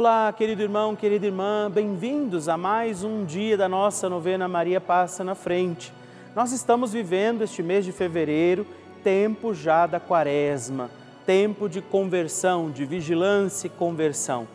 Olá, querido irmão, querida irmã, bem-vindos a mais um dia da nossa novena Maria Passa na Frente. Nós estamos vivendo este mês de fevereiro, tempo já da quaresma, tempo de conversão, de vigilância e conversão.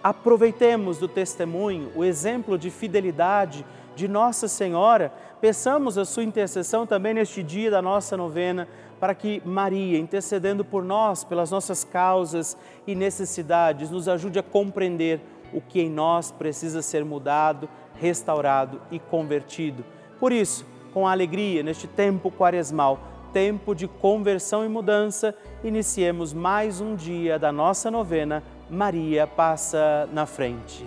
Aproveitemos do testemunho, o exemplo de fidelidade de Nossa Senhora, peçamos a sua intercessão também neste dia da nossa novena, para que Maria, intercedendo por nós, pelas nossas causas e necessidades, nos ajude a compreender o que em nós precisa ser mudado, restaurado e convertido. Por isso, com alegria, neste tempo quaresmal, tempo de conversão e mudança, iniciemos mais um dia da nossa novena. Maria passa na frente.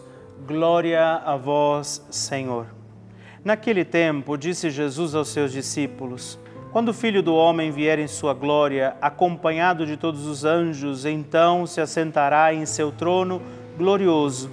Glória a vós, Senhor. Naquele tempo, disse Jesus aos seus discípulos: Quando o Filho do Homem vier em sua glória, acompanhado de todos os anjos, então se assentará em seu trono glorioso.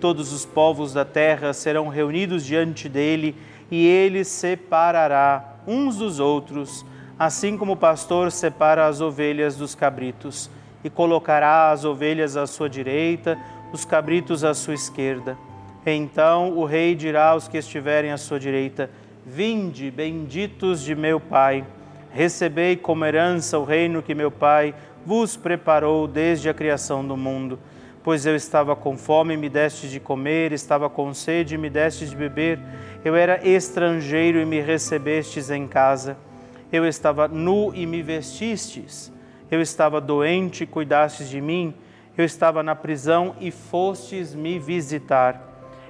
Todos os povos da terra serão reunidos diante dele e ele separará uns dos outros, assim como o pastor separa as ovelhas dos cabritos, e colocará as ovelhas à sua direita, os cabritos à sua esquerda. Então o rei dirá aos que estiverem à sua direita: Vinde, benditos de meu Pai, recebei como herança o reino que meu Pai vos preparou desde a criação do mundo. Pois eu estava com fome e me deste de comer, estava com sede e me deste de beber eu era estrangeiro e me recebestes em casa. Eu estava nu e me vestistes. Eu estava doente e cuidastes de mim. Eu estava na prisão e fostes me visitar.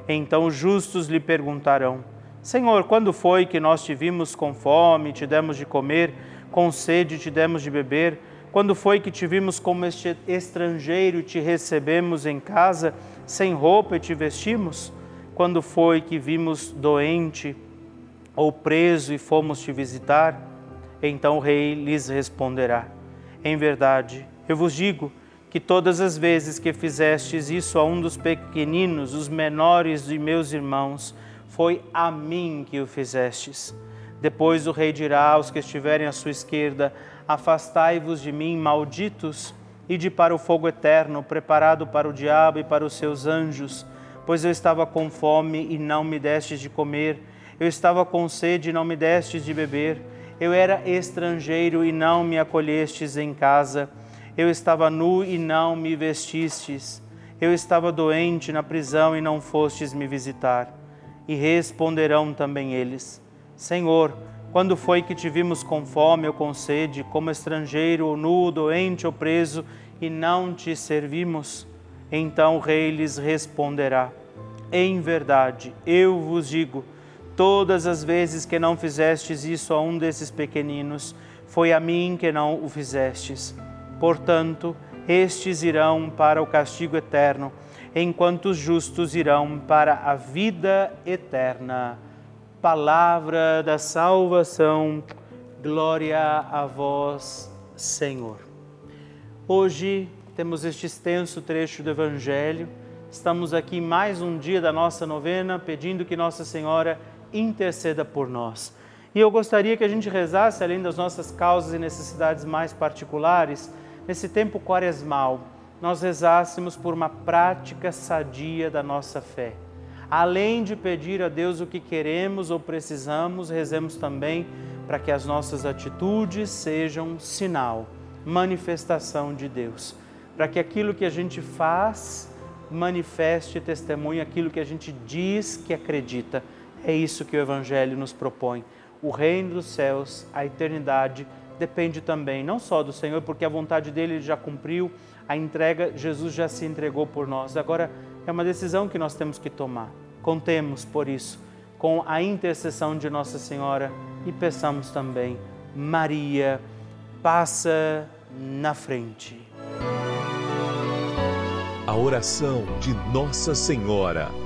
Então os justos lhe perguntarão: Senhor, quando foi que nós te vimos com fome, te demos de comer, com sede, te demos de beber? Quando foi que te vimos como estrangeiro e te recebemos em casa, sem roupa e te vestimos? quando foi que vimos doente ou preso e fomos te visitar? Então o rei lhes responderá: Em verdade, eu vos digo que todas as vezes que fizestes isso a um dos pequeninos, os menores de meus irmãos, foi a mim que o fizestes. Depois o rei dirá aos que estiverem à sua esquerda: Afastai-vos de mim, malditos, e de para o fogo eterno, preparado para o diabo e para os seus anjos Pois eu estava com fome e não me destes de comer, eu estava com sede e não me destes de beber, eu era estrangeiro e não me acolhestes em casa, eu estava nu e não me vestistes, eu estava doente na prisão e não fostes me visitar. E responderão também eles: Senhor, quando foi que te vimos com fome ou com sede, como estrangeiro ou nu, doente ou preso, e não te servimos? Então o rei lhes responderá: Em verdade, eu vos digo, todas as vezes que não fizestes isso a um desses pequeninos, foi a mim que não o fizestes. Portanto, estes irão para o castigo eterno, enquanto os justos irão para a vida eterna. Palavra da salvação, glória a vós, Senhor. Hoje temos este extenso trecho do Evangelho. Estamos aqui mais um dia da nossa novena, pedindo que Nossa Senhora interceda por nós. E eu gostaria que a gente rezasse, além das nossas causas e necessidades mais particulares, nesse tempo quaresmal, nós rezássemos por uma prática sadia da nossa fé. Além de pedir a Deus o que queremos ou precisamos, rezemos também para que as nossas atitudes sejam sinal, manifestação de Deus para que aquilo que a gente faz manifeste e testemunhe aquilo que a gente diz que acredita. É isso que o Evangelho nos propõe. O reino dos céus, a eternidade, depende também não só do Senhor, porque a vontade dele ele já cumpriu, a entrega, Jesus já se entregou por nós. Agora é uma decisão que nós temos que tomar. Contemos por isso com a intercessão de Nossa Senhora e peçamos também, Maria, passa na frente a oração de Nossa Senhora.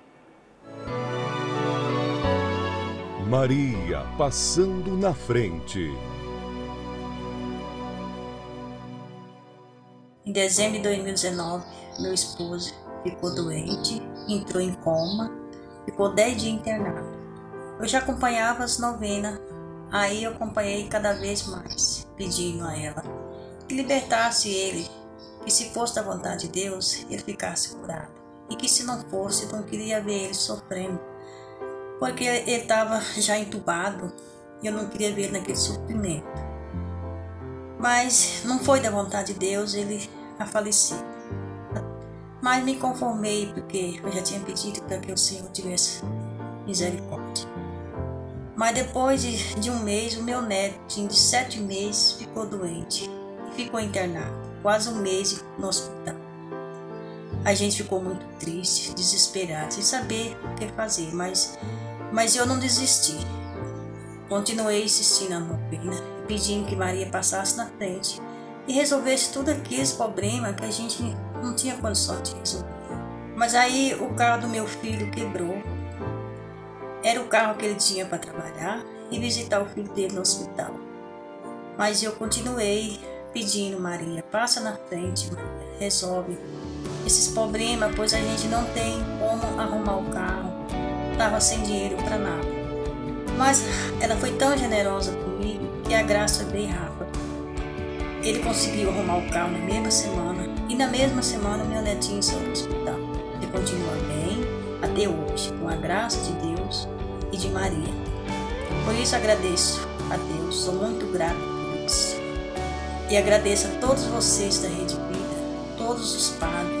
Maria passando na frente. Em dezembro de 2019, meu esposo ficou doente, entrou em coma, ficou 10 dias internado. Eu já acompanhava as novenas, aí eu acompanhei cada vez mais, pedindo a ela que libertasse ele, que se fosse da vontade de Deus, ele ficasse curado. E que se não fosse, não queria ver ele sofrendo. Porque ele estava já entubado e eu não queria ver ele naquele sofrimento. Mas não foi da vontade de Deus ele a falecer. Mas me conformei porque eu já tinha pedido para que o Senhor tivesse misericórdia. Mas depois de, de um mês, o meu neto, de sete meses, ficou doente e ficou internado, quase um mês no hospital. A gente ficou muito triste, desesperado, sem saber o que fazer, mas, mas eu não desisti. Continuei insistindo na novena, pedindo que Maria passasse na frente e resolvesse tudo aqueles problemas que a gente não tinha condição de resolver. Mas aí o carro do meu filho quebrou. Era o carro que ele tinha para trabalhar e visitar o filho dele no hospital. Mas eu continuei pedindo, Maria, passa na frente, Maria, resolve esses problemas, pois a gente não tem como arrumar o carro. Estava sem dinheiro para nada. Mas ela foi tão generosa comigo que a graça veio rápido. Ele conseguiu arrumar o carro na mesma semana e na mesma semana meu netinho saiu do hospital. Ele continua bem até hoje, com a graça de Deus e de Maria. Por isso agradeço a Deus, sou muito grato por isso. E agradeço a todos vocês da Rede Vida, todos os padres.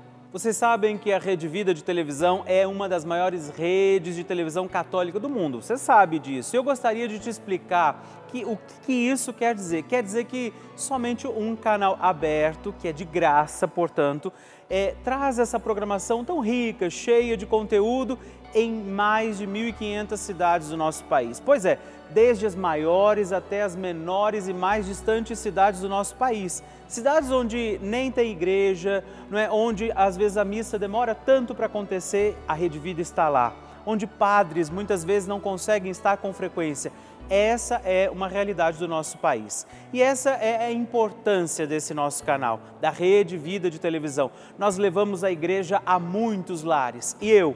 Vocês sabem que a Rede Vida de televisão é uma das maiores redes de televisão católica do mundo. Você sabe disso. Eu gostaria de te explicar que, o que isso quer dizer. Quer dizer que somente um canal aberto, que é de graça, portanto, é, traz essa programação tão rica, cheia de conteúdo em mais de 1.500 cidades do nosso país. Pois é, desde as maiores até as menores e mais distantes cidades do nosso país. Cidades onde nem tem igreja, não é? onde às vezes a missa demora tanto para acontecer, a Rede Vida está lá. Onde padres muitas vezes não conseguem estar com frequência. Essa é uma realidade do nosso país. E essa é a importância desse nosso canal, da Rede Vida de Televisão. Nós levamos a igreja a muitos lares. E eu,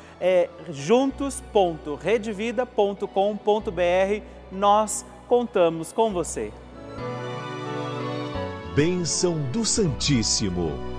é juntos.redvida.com.br. Nós contamos com você. Bênção do Santíssimo.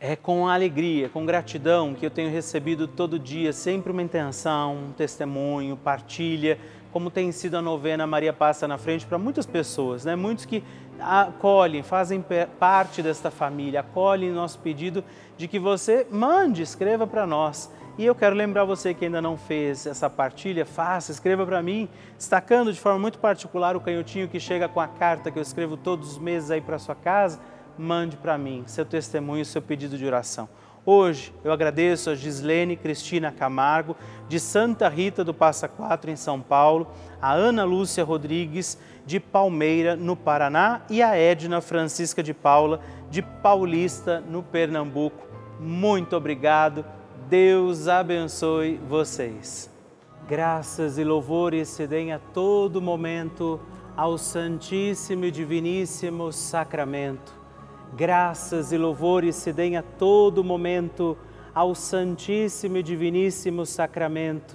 É com alegria, com gratidão que eu tenho recebido todo dia sempre uma intenção, um testemunho, partilha, como tem sido a novena Maria Passa na Frente para muitas pessoas, né? Muitos que acolhem, fazem parte desta família, acolhem nosso pedido de que você mande, escreva para nós. E eu quero lembrar você que ainda não fez essa partilha, faça, escreva para mim, destacando de forma muito particular o canhotinho que chega com a carta que eu escrevo todos os meses aí para sua casa, mande para mim seu testemunho, seu pedido de oração. Hoje eu agradeço a Gislene Cristina Camargo, de Santa Rita do Passa Quatro, em São Paulo, a Ana Lúcia Rodrigues, de Palmeira, no Paraná, e a Edna Francisca de Paula, de Paulista, no Pernambuco. Muito obrigado. Deus abençoe vocês. Graças e louvores se deem a todo momento ao Santíssimo e Diviníssimo Sacramento. Graças e louvores se deem a todo momento ao Santíssimo e Diviníssimo Sacramento.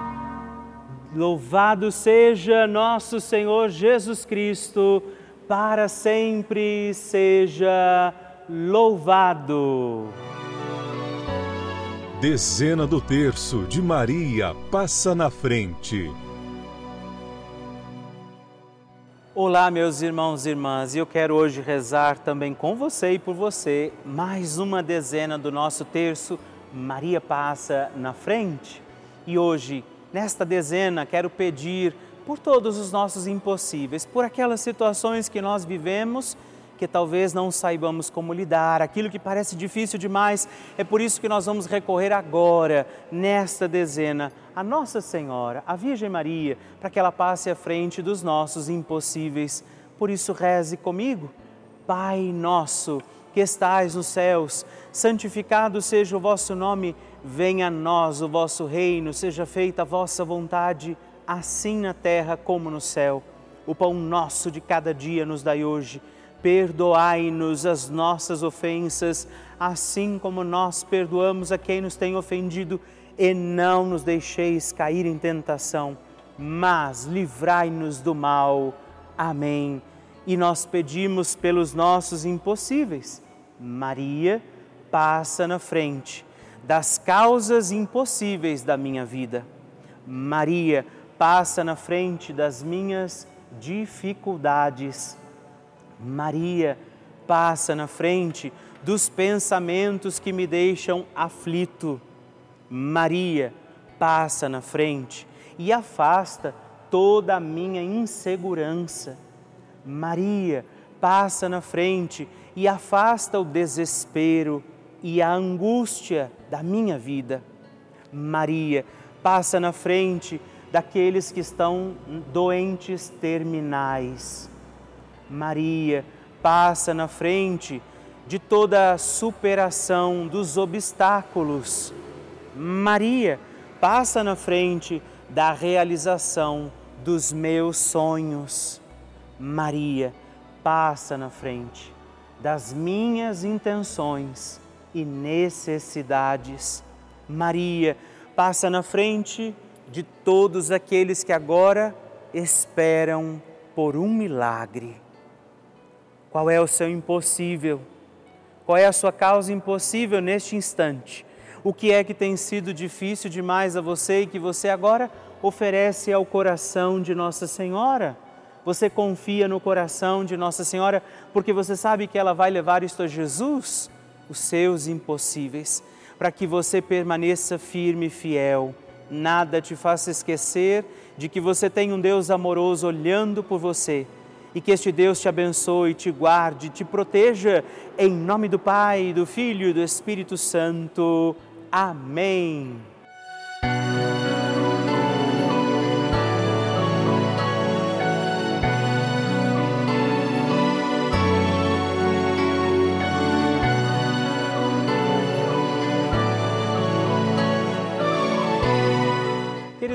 Louvado seja nosso Senhor Jesus Cristo, para sempre seja louvado. Dezena do terço de Maria passa na frente. Olá, meus irmãos e irmãs, e eu quero hoje rezar também com você e por você mais uma dezena do nosso terço Maria passa na frente. E hoje, nesta dezena, quero pedir por todos os nossos impossíveis, por aquelas situações que nós vivemos que talvez não saibamos como lidar, aquilo que parece difícil demais. É por isso que nós vamos recorrer agora, nesta dezena, a Nossa Senhora, a Virgem Maria, para que ela passe à frente dos nossos impossíveis. Por isso, reze comigo. Pai nosso, que estais nos céus, santificado seja o vosso nome, venha a nós o vosso reino, seja feita a vossa vontade, assim na terra como no céu. O pão nosso de cada dia nos dai hoje Perdoai-nos as nossas ofensas, assim como nós perdoamos a quem nos tem ofendido, e não nos deixeis cair em tentação, mas livrai-nos do mal. Amém. E nós pedimos pelos nossos impossíveis. Maria, passa na frente das causas impossíveis da minha vida. Maria, passa na frente das minhas dificuldades. Maria passa na frente dos pensamentos que me deixam aflito. Maria passa na frente e afasta toda a minha insegurança. Maria passa na frente e afasta o desespero e a angústia da minha vida. Maria passa na frente daqueles que estão doentes terminais. Maria passa na frente de toda a superação dos obstáculos. Maria passa na frente da realização dos meus sonhos. Maria passa na frente das minhas intenções e necessidades. Maria passa na frente de todos aqueles que agora esperam por um milagre. Qual é o seu impossível? Qual é a sua causa impossível neste instante? O que é que tem sido difícil demais a você e que você agora oferece ao coração de Nossa Senhora? Você confia no coração de Nossa Senhora porque você sabe que ela vai levar isto a Jesus, os seus impossíveis, para que você permaneça firme e fiel. Nada te faça esquecer de que você tem um Deus amoroso olhando por você e que este Deus te abençoe, te guarde, te proteja, em nome do Pai, do Filho e do Espírito Santo. Amém.